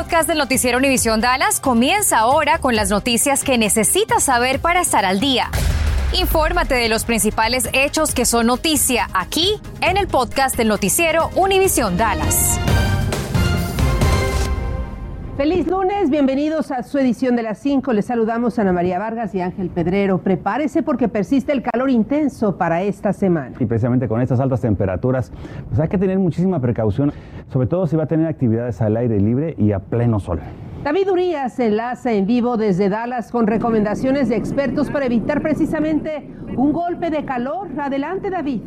podcast del noticiero Univisión Dallas comienza ahora con las noticias que necesitas saber para estar al día. Infórmate de los principales hechos que son noticia aquí en el podcast del noticiero Univisión Dallas. Feliz lunes, bienvenidos a su edición de las 5. Les saludamos a Ana María Vargas y Ángel Pedrero. Prepárese porque persiste el calor intenso para esta semana. Y precisamente con estas altas temperaturas, pues hay que tener muchísima precaución, sobre todo si va a tener actividades al aire libre y a pleno sol. David Urias se enlaza en vivo desde Dallas con recomendaciones de expertos para evitar precisamente un golpe de calor. Adelante, David.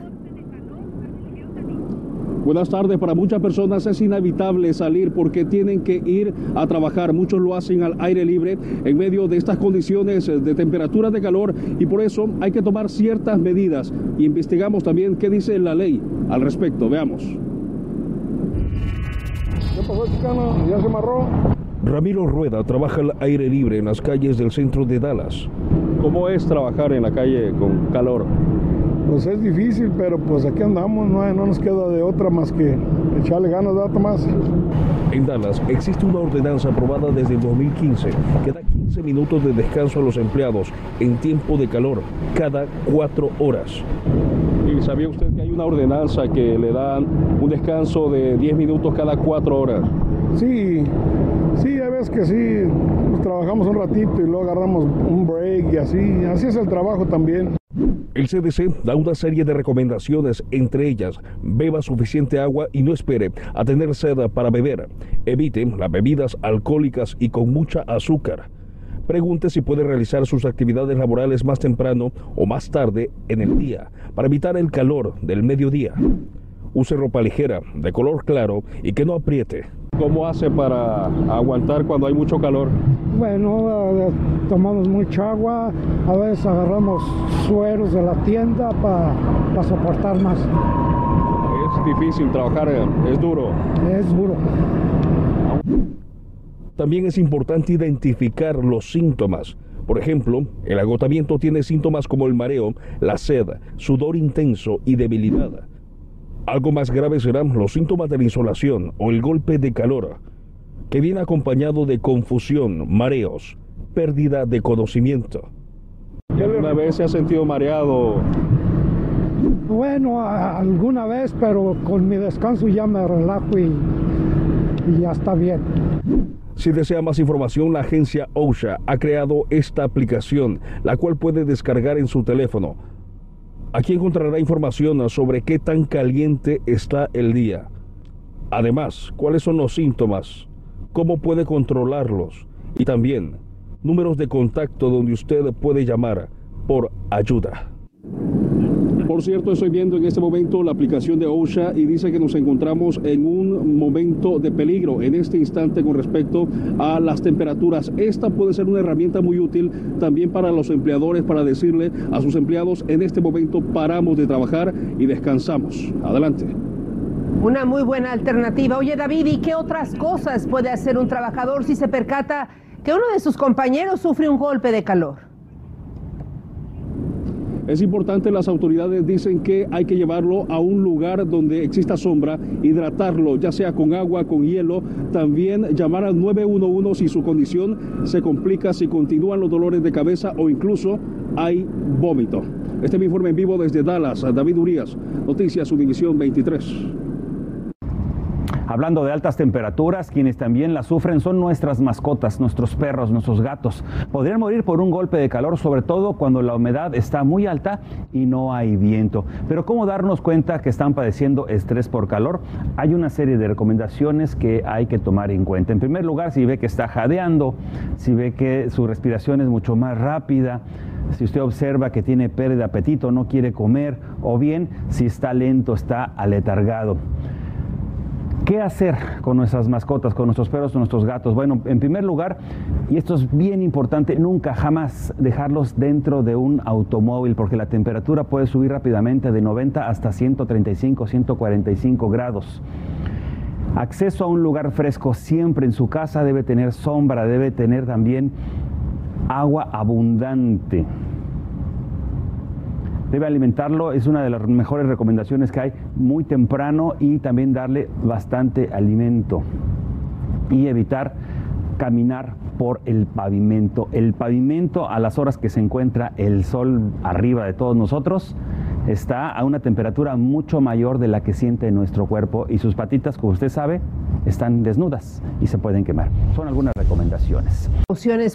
Buenas tardes. Para muchas personas es inevitable salir porque tienen que ir a trabajar. Muchos lo hacen al aire libre en medio de estas condiciones de temperatura de calor y por eso hay que tomar ciertas medidas. investigamos también qué dice la ley al respecto. Veamos. ¿Qué pasó, chicano? ¿Ya se amarró? Ramiro Rueda trabaja al aire libre en las calles del centro de Dallas. ¿Cómo es trabajar en la calle con calor? Pues es difícil, pero pues aquí andamos, no, no nos queda de otra más que echarle ganas, de más. En Dallas existe una ordenanza aprobada desde el 2015 que da 15 minutos de descanso a los empleados en tiempo de calor cada cuatro horas. ¿Y sabía usted que hay una ordenanza que le dan un descanso de 10 minutos cada cuatro horas? Sí, sí, a veces que sí, pues trabajamos un ratito y luego agarramos un break y así, así es el trabajo también. El CDC da una serie de recomendaciones, entre ellas, beba suficiente agua y no espere a tener sed para beber. Evite las bebidas alcohólicas y con mucha azúcar. Pregunte si puede realizar sus actividades laborales más temprano o más tarde en el día para evitar el calor del mediodía. Use ropa ligera, de color claro y que no apriete. ¿Cómo hace para aguantar cuando hay mucho calor? Bueno, eh, tomamos mucha agua, a veces agarramos sueros de la tienda para soportar más. Es difícil trabajar, eh, es duro. Es duro. También es importante identificar los síntomas. Por ejemplo, el agotamiento tiene síntomas como el mareo, la sed, sudor intenso y debilidad. Algo más grave serán los síntomas de la insolación o el golpe de calor, que viene acompañado de confusión, mareos, pérdida de conocimiento. ¿Alguna vez se ha sentido mareado? Bueno, alguna vez, pero con mi descanso ya me relajo y, y ya está bien. Si desea más información, la agencia OSHA ha creado esta aplicación, la cual puede descargar en su teléfono Aquí encontrará información sobre qué tan caliente está el día. Además, cuáles son los síntomas, cómo puede controlarlos y también números de contacto donde usted puede llamar por ayuda. Por cierto, estoy viendo en este momento la aplicación de OSHA y dice que nos encontramos en un momento de peligro en este instante con respecto a las temperaturas. Esta puede ser una herramienta muy útil también para los empleadores para decirle a sus empleados en este momento paramos de trabajar y descansamos. Adelante. Una muy buena alternativa. Oye David, ¿y qué otras cosas puede hacer un trabajador si se percata que uno de sus compañeros sufre un golpe de calor? Es importante, las autoridades dicen que hay que llevarlo a un lugar donde exista sombra, hidratarlo, ya sea con agua, con hielo. También llamar al 911 si su condición se complica, si continúan los dolores de cabeza o incluso hay vómito. Este es mi informe en vivo desde Dallas. David Urias, Noticias Univisión 23. Hablando de altas temperaturas, quienes también las sufren son nuestras mascotas, nuestros perros, nuestros gatos. Podrían morir por un golpe de calor, sobre todo cuando la humedad está muy alta y no hay viento. Pero ¿cómo darnos cuenta que están padeciendo estrés por calor? Hay una serie de recomendaciones que hay que tomar en cuenta. En primer lugar, si ve que está jadeando, si ve que su respiración es mucho más rápida, si usted observa que tiene pérdida de apetito, no quiere comer, o bien si está lento, está aletargado. ¿Qué hacer con nuestras mascotas, con nuestros perros, con nuestros gatos? Bueno, en primer lugar, y esto es bien importante, nunca jamás dejarlos dentro de un automóvil porque la temperatura puede subir rápidamente de 90 hasta 135, 145 grados. Acceso a un lugar fresco siempre en su casa debe tener sombra, debe tener también agua abundante debe alimentarlo, es una de las mejores recomendaciones que hay muy temprano y también darle bastante alimento. y evitar caminar por el pavimento. El pavimento a las horas que se encuentra el sol arriba de todos nosotros está a una temperatura mucho mayor de la que siente nuestro cuerpo y sus patitas, como usted sabe, están desnudas y se pueden quemar. Son algunas recomendaciones.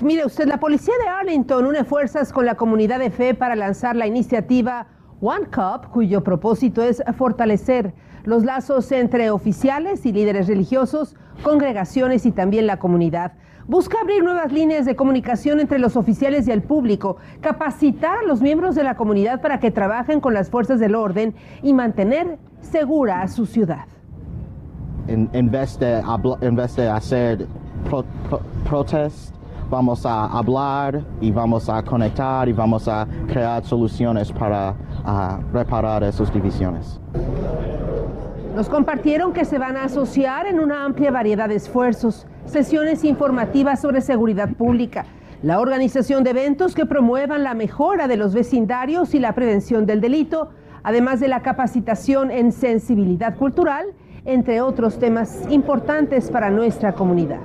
Mire usted, la policía de Arlington une fuerzas con la comunidad de fe para lanzar la iniciativa One Cup, cuyo propósito es fortalecer los lazos entre oficiales y líderes religiosos, congregaciones y también la comunidad. Busca abrir nuevas líneas de comunicación entre los oficiales y el público, capacitar a los miembros de la comunidad para que trabajen con las fuerzas del orden y mantener segura a su ciudad. En, vez de, hacer protest, vamos a hablar y vamos a conectar y vamos a crear soluciones para reparar esas divisiones. Nos compartieron que se van a asociar en una amplia variedad de esfuerzos sesiones informativas sobre seguridad pública, la organización de eventos que promuevan la mejora de los vecindarios y la prevención del delito, además de la capacitación en sensibilidad cultural, entre otros temas importantes para nuestra comunidad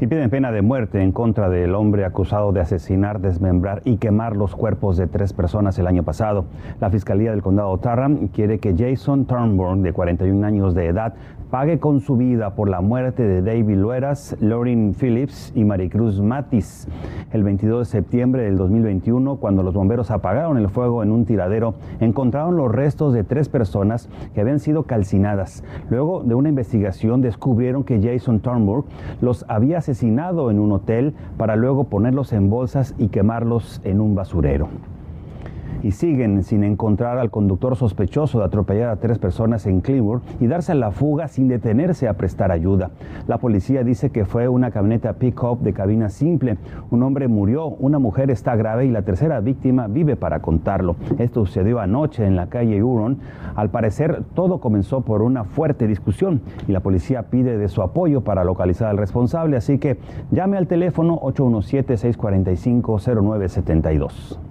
y piden pena de muerte en contra del hombre acusado de asesinar, desmembrar y quemar los cuerpos de tres personas el año pasado. La Fiscalía del Condado Tarrant quiere que Jason Turnbull, de 41 años de edad, pague con su vida por la muerte de David Lueras, Lauren Phillips y Maricruz Matis. El 22 de septiembre del 2021, cuando los bomberos apagaron el fuego en un tiradero, encontraron los restos de tres personas que habían sido calcinadas. Luego de una investigación descubrieron que Jason Turnbull los había asesinado en un hotel para luego ponerlos en bolsas y quemarlos en un basurero y siguen sin encontrar al conductor sospechoso de atropellar a tres personas en Cleveland y darse a la fuga sin detenerse a prestar ayuda. La policía dice que fue una camioneta pick-up de cabina simple. Un hombre murió, una mujer está grave y la tercera víctima vive para contarlo. Esto sucedió anoche en la calle Huron. Al parecer, todo comenzó por una fuerte discusión y la policía pide de su apoyo para localizar al responsable, así que llame al teléfono 817-645-0972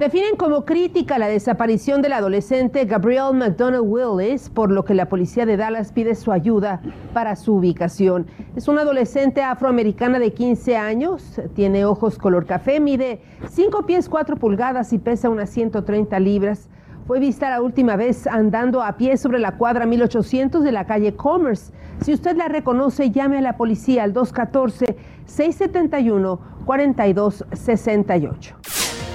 definen como crítica la desaparición del adolescente Gabriel McDonald Willis, por lo que la policía de Dallas pide su ayuda para su ubicación. Es una adolescente afroamericana de 15 años, tiene ojos color café, mide 5 pies 4 pulgadas y pesa unas 130 libras. Fue vista la última vez andando a pie sobre la cuadra 1800 de la calle Commerce. Si usted la reconoce, llame a la policía al 214-671-4268.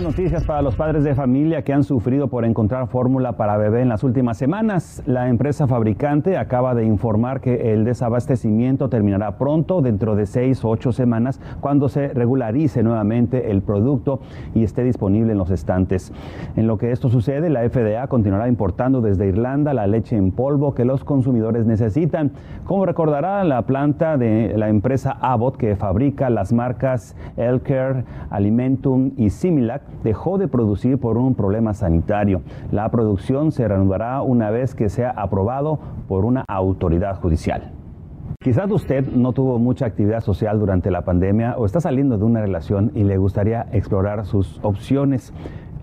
noticias para los padres de familia que han sufrido por encontrar fórmula para bebé en las últimas semanas. La empresa fabricante acaba de informar que el desabastecimiento terminará pronto, dentro de seis o ocho semanas, cuando se regularice nuevamente el producto y esté disponible en los estantes. En lo que esto sucede, la FDA continuará importando desde Irlanda la leche en polvo que los consumidores necesitan. Como recordará, la planta de la empresa Abbott que fabrica las marcas Elcare, Alimentum y Similac dejó de producir por un problema sanitario. La producción se reanudará una vez que sea aprobado por una autoridad judicial. Quizás usted no tuvo mucha actividad social durante la pandemia o está saliendo de una relación y le gustaría explorar sus opciones.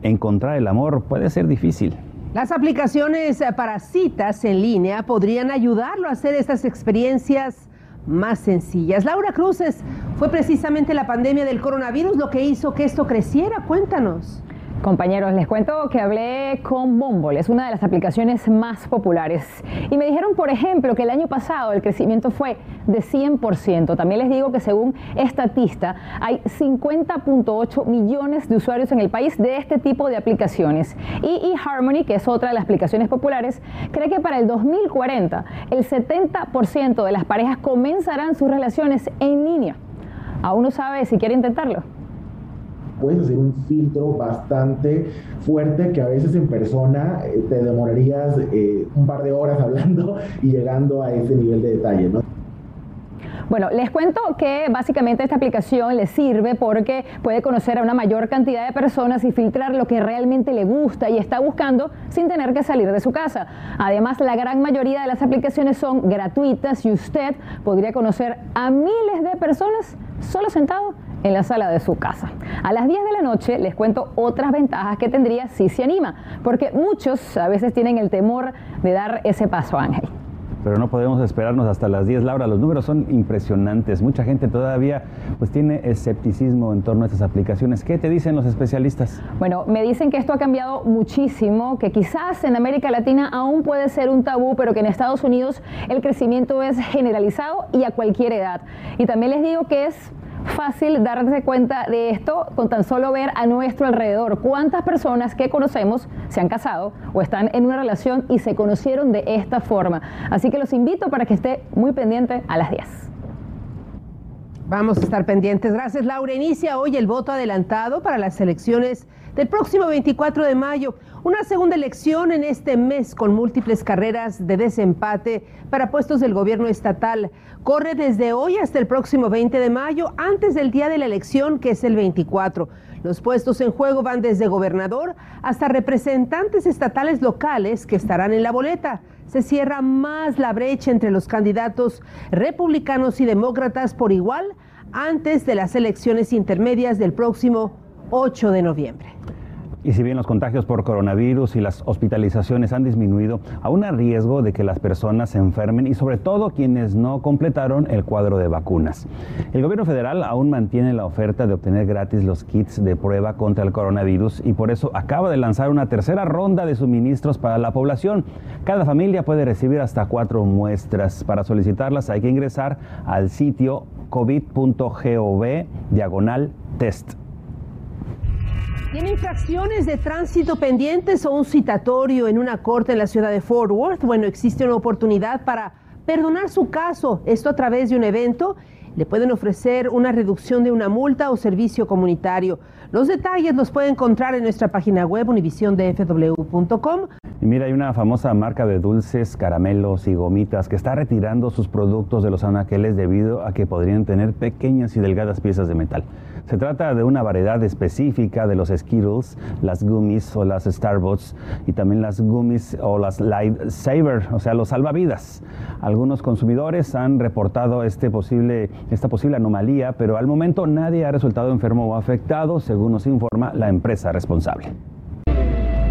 Encontrar el amor puede ser difícil. Las aplicaciones para citas en línea podrían ayudarlo a hacer estas experiencias más sencillas. Laura Cruces, fue precisamente la pandemia del coronavirus lo que hizo que esto creciera. Cuéntanos. Compañeros, les cuento que hablé con Bumble, es una de las aplicaciones más populares. Y me dijeron, por ejemplo, que el año pasado el crecimiento fue de 100%. También les digo que según Estatista hay 50.8 millones de usuarios en el país de este tipo de aplicaciones. Y eHarmony, que es otra de las aplicaciones populares, cree que para el 2040 el 70% de las parejas comenzarán sus relaciones en línea. Aún no sabe si quiere intentarlo puedes hacer un filtro bastante fuerte que a veces en persona eh, te demorarías eh, un par de horas hablando y llegando a ese nivel de detalle, ¿no? Bueno, les cuento que básicamente esta aplicación les sirve porque puede conocer a una mayor cantidad de personas y filtrar lo que realmente le gusta y está buscando sin tener que salir de su casa. Además, la gran mayoría de las aplicaciones son gratuitas y usted podría conocer a miles de personas solo sentado en la sala de su casa. A las 10 de la noche les cuento otras ventajas que tendría si se anima, porque muchos a veces tienen el temor de dar ese paso, Ángel pero no podemos esperarnos hasta las 10. Laura, los números son impresionantes. Mucha gente todavía pues tiene escepticismo en torno a estas aplicaciones. ¿Qué te dicen los especialistas? Bueno, me dicen que esto ha cambiado muchísimo, que quizás en América Latina aún puede ser un tabú, pero que en Estados Unidos el crecimiento es generalizado y a cualquier edad. Y también les digo que es fácil darse cuenta de esto con tan solo ver a nuestro alrededor cuántas personas que conocemos se han casado o están en una relación y se conocieron de esta forma. Así que los invito para que esté muy pendiente a las 10. Vamos a estar pendientes. Gracias, Laura. Inicia hoy el voto adelantado para las elecciones del próximo 24 de mayo. Una segunda elección en este mes con múltiples carreras de desempate para puestos del gobierno estatal. Corre desde hoy hasta el próximo 20 de mayo, antes del día de la elección, que es el 24. Los puestos en juego van desde gobernador hasta representantes estatales locales que estarán en la boleta. Se cierra más la brecha entre los candidatos republicanos y demócratas por igual antes de las elecciones intermedias del próximo 8 de noviembre. Y si bien los contagios por coronavirus y las hospitalizaciones han disminuido, aún hay riesgo de que las personas se enfermen y sobre todo quienes no completaron el cuadro de vacunas. El gobierno federal aún mantiene la oferta de obtener gratis los kits de prueba contra el coronavirus y por eso acaba de lanzar una tercera ronda de suministros para la población. Cada familia puede recibir hasta cuatro muestras. Para solicitarlas hay que ingresar al sitio covid.gov diagonal test. ¿Tiene infracciones de tránsito pendientes o un citatorio en una corte en la ciudad de Fort Worth? Bueno, existe una oportunidad para perdonar su caso. Esto a través de un evento. Le pueden ofrecer una reducción de una multa o servicio comunitario. Los detalles los puede encontrar en nuestra página web univisiondfw.com. Y mira, hay una famosa marca de dulces, caramelos y gomitas que está retirando sus productos de los anaqueles debido a que podrían tener pequeñas y delgadas piezas de metal. Se trata de una variedad específica de los Skittles, las gummies o las Starbucks y también las gummies o las Lightsaber, o sea, los salvavidas. Algunos consumidores han reportado este posible, esta posible anomalía, pero al momento nadie ha resultado enfermo o afectado, según nos informa la empresa responsable.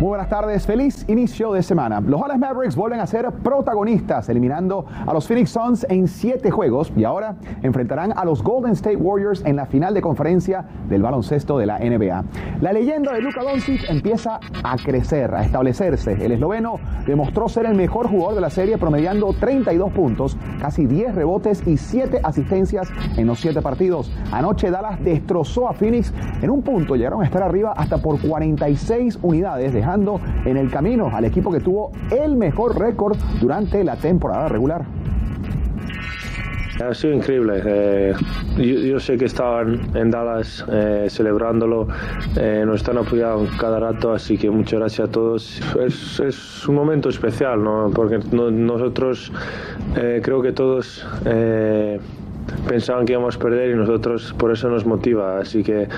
Muy buenas tardes, feliz inicio de semana. Los Dallas Mavericks vuelven a ser protagonistas, eliminando a los Phoenix Suns en siete juegos y ahora enfrentarán a los Golden State Warriors en la final de conferencia del baloncesto de la NBA. La leyenda de Luka Doncic empieza a crecer, a establecerse. El esloveno demostró ser el mejor jugador de la serie, promediando 32 puntos, casi 10 rebotes y 7 asistencias en los 7 partidos. Anoche Dallas destrozó a Phoenix en un punto, llegaron a estar arriba hasta por 46 unidades, de en el camino al equipo que tuvo el mejor récord durante la temporada regular. Ha sido increíble. Eh, yo, sé que estaban en Dallas eh, celebrándolo, eh, nos están apoyando cada rato, así que muchas gracias a todos. Es, un momento especial, ¿no? porque nosotros creo que todos pensaban que íbamos a perder y nosotros por eso nos motiva. Así que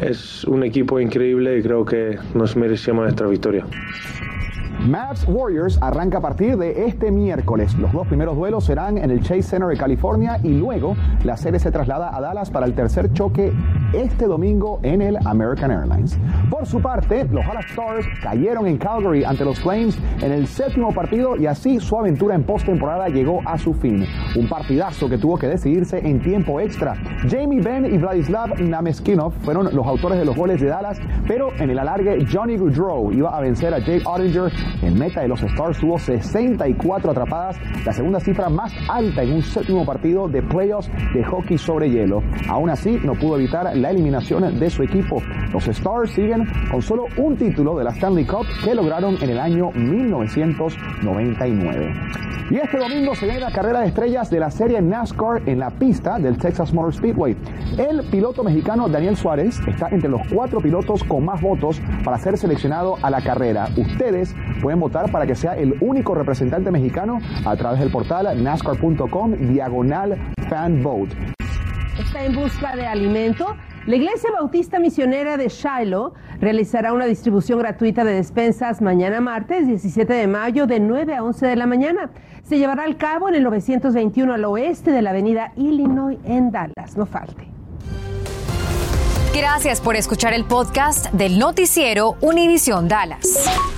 es un equipo increíble y creo que nos merecemos nuestra victoria. Mavs Warriors arranca a partir de este miércoles. Los dos primeros duelos serán en el Chase Center de California y luego la serie se traslada a Dallas para el tercer choque este domingo en el American Airlines. Por su parte, los Dallas Stars cayeron en Calgary ante los Flames en el séptimo partido y así su aventura en postemporada llegó a su fin. Un partidazo que tuvo que decidirse en tiempo extra. Jamie Benn y Vladislav Nameskinov fueron los autores de los goles de Dallas, pero en el alargue Johnny Goodrow iba a vencer a Jake Ottinger el meta de los Stars tuvo 64 atrapadas, la segunda cifra más alta en un séptimo partido de playoffs de hockey sobre hielo. Aún así, no pudo evitar la eliminación de su equipo. Los Stars siguen con solo un título de la Stanley Cup que lograron en el año 1999. Y este domingo se viene la carrera de estrellas de la serie NASCAR en la pista del Texas Motor Speedway. El piloto mexicano Daniel Suárez está entre los cuatro pilotos con más votos para ser seleccionado a la carrera. Ustedes pueden votar para que sea el único representante mexicano a través del portal nascar.com diagonal fan vote. Está en busca de alimento. La Iglesia Bautista Misionera de Shiloh realizará una distribución gratuita de despensas mañana martes 17 de mayo de 9 a 11 de la mañana. Se llevará a cabo en el 921 al oeste de la avenida Illinois en Dallas. No falte. Gracias por escuchar el podcast del noticiero Univisión Dallas.